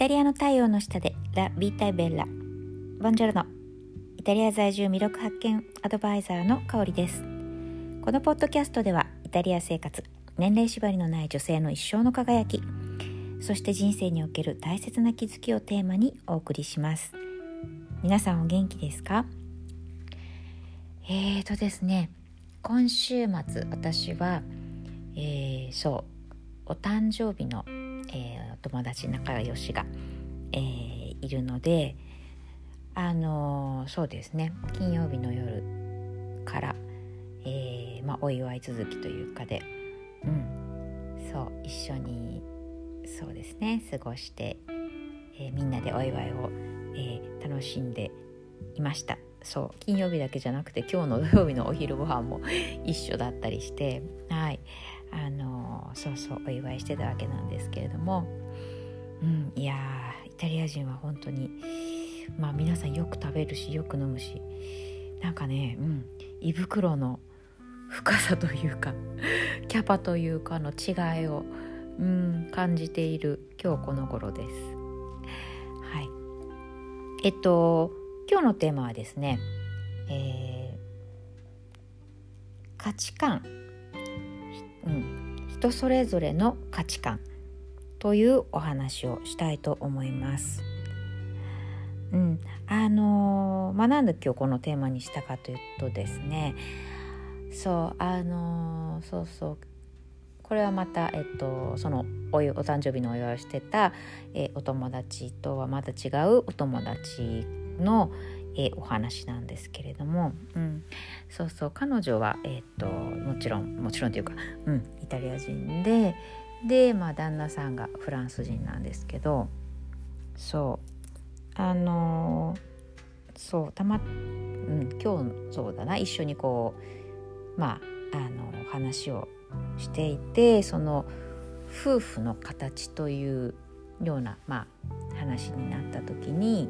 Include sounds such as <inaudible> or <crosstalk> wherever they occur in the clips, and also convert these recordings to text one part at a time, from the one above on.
タリアの太陽の下でラ・ビータイ・ベラボンジョルノイタリア在住魅力発見アドバイザーの香りです。このポッドキャストではイタリア生活年齢縛りのない女性の一生の輝きそして人生における大切な気づきをテーマにお送りします。皆さんお元気ですか？えーとですね今週末私は、えー、そうお誕生日の、友達仲良しが、えー、いるのであのそうですね。金曜日の夜から、えーまあ、お祝い続きというかで、うん、そう一緒にそうですね。過ごして、え、みんなでお祝いを、え、楽しんでいました。そう金曜日だけじゃなくて今日の土曜日のお昼ご飯も <laughs> 一緒だったりしてはい。あのそうそうお祝いしてたわけなんですけれども、うん、いやイタリア人は本当にまあ皆さんよく食べるしよく飲むしなんかね、うん、胃袋の深さというか <laughs> キャパというかの違いを、うん、感じている今日この頃です。はい、えっと今日のテーマはですね、えー、価値観、うん、人それぞれの価値観。というお話をしたいと思います。うん、あのー、まあ、なんで今日このテーマにしたかというとですね。そうあのー、そうそう。これはまた、えっと、そのおお誕生日のお祝いをしてた、えお友達とはまた違うお友達の、えお話なんですけれども、うん、そうそう。彼女は、え、っともちろんもちろんというか、うん、イタリア人でで、まあ、旦那さんがフランス人なんですけどそう。あのー、そうたま、うん、今日そうだな。一緒にこうまああの話をしていてその夫婦の形というような、まあ、話になった時に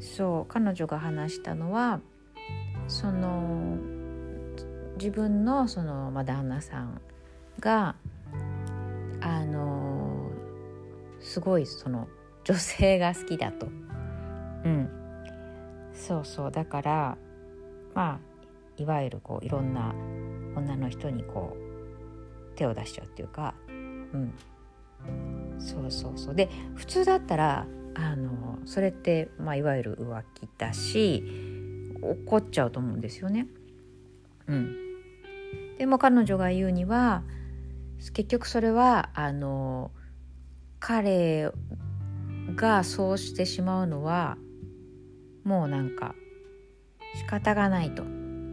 そう彼女が話したのはその自分のその、まあ、旦那さんがあのすごいその女性が好きだと。うん、そうそう。だからまあいわゆるこういろんな女の人にこう手を出しちゃうっていうか、うん、そうそうそう。で普通だったらあのそれって、まあ、いわゆる浮気だし怒っちゃうと思うんですよね。うん、でも彼女が言うには結局それはあの彼がそうしてしまうのはもうなんか仕方がないと。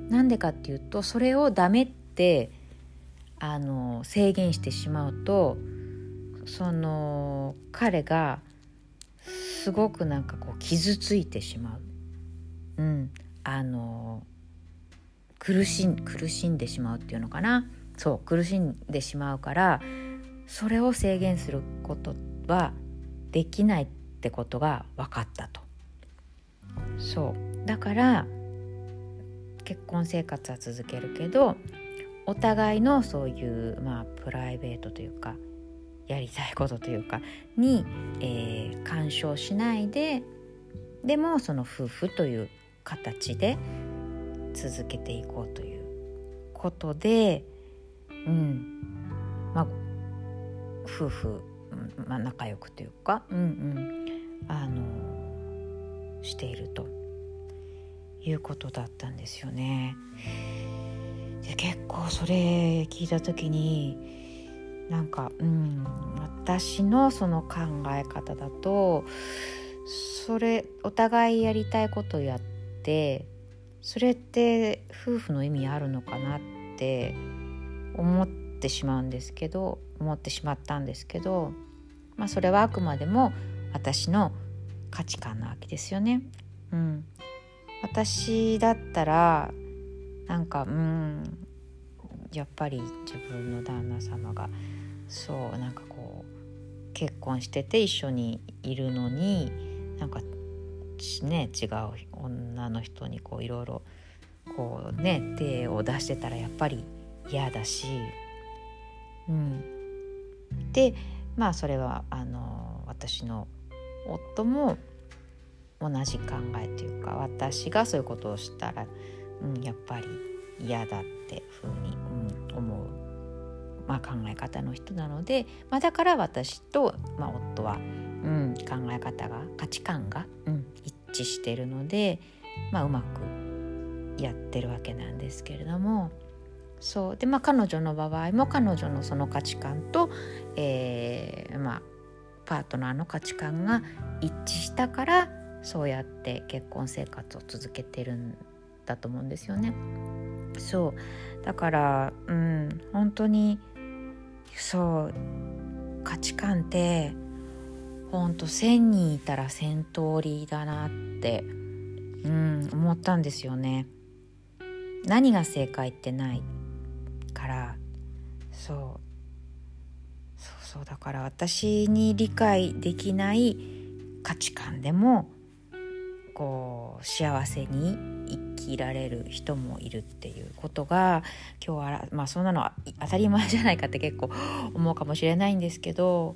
なんでかっていうとそれをダメってあの制限してしまうとその彼がすごくなんかこう傷ついてしまう、うん、あの苦しん苦しんでしまうっていうのかな。そう苦しんでしまうからそれを制限することはできないってことが分かったと。そうだから結婚生活は続けるけどお互いのそういう、まあ、プライベートというかやりたいことというかに、えー、干渉しないででもその夫婦という形で続けていこうということで、うんまあ、夫婦、まあ、仲良くというか、うんうん、あのしているということだったんですよね。で結構それ聞いた時になんか、うん、私のその考え方だとそれお互いやりたいことやってそれって夫婦の意味あるのかなって思ってしまうんですけど思ってしまったんですけど、まあ、それはあくまでも私の価値観なわけですよね。うん、私だったらなんかうんやっぱり自分の旦那様がそうなんかこう結婚してて一緒にいるのになんかね違う女の人にこういろいろこうね手を出してたらやっぱり嫌だし、うん、でまあそれはあの私の夫も同じ考えというか私がそういうことをしたら、うん、やっぱり嫌だってふうに、うん、思う、まあ、考え方の人なので、まあ、だから私と、まあ、夫は、うん、考え方が価値観が、うん、一致しているので、まあ、うまくやってるわけなんですけれどもそうでまあ彼女の場合も彼女のその価値観と、えー、まあパートナーの価値観が一致したからそうやって結婚生活を続けてるんだと思うんですよね。そうだからうん本当にそう価値観ってほんと1,000人いたら1,000通りだなってうん思ったんですよね。何が正解ってないからそう。そうそうだから私に理解できない価値観でもこう幸せに生きられる人もいるっていうことが今日はまあそんなのは当たり前じゃないかって結構 <laughs> 思うかもしれないんですけど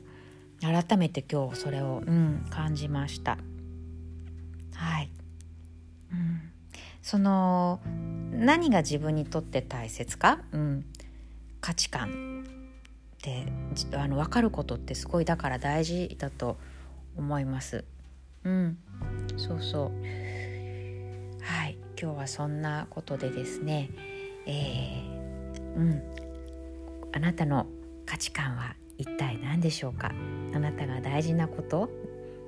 改めて今日それを、うん、感じました。はい、うん、その何が自分にとって大切か、うん、価値観ってあの分かることってすごいだから大事だと思います。うん、そうそう。はい。今日はそんなことでですね。えー、うん。あなたの価値観は一体何でしょうか？あなたが大事なこと、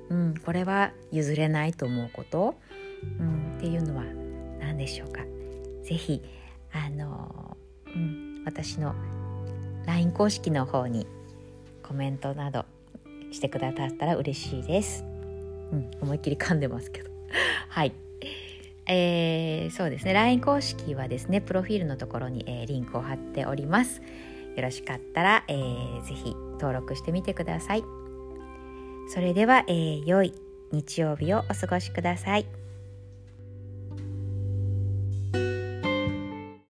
うん、これは譲れないと思うこと、うん、っていうのはでしょうか？是非あの、うん、私の LINE 公式の方にコメントなどしてくださったら嬉しいです。うん、思いっきり噛んでますけど <laughs> はい。えー、そうですね LINE 公式はですねプロフィールのところに、えー、リンクを貼っておりますよろしかったら、えー、ぜひ登録してみてくださいそれでは、えー、良い日曜日をお過ごしください。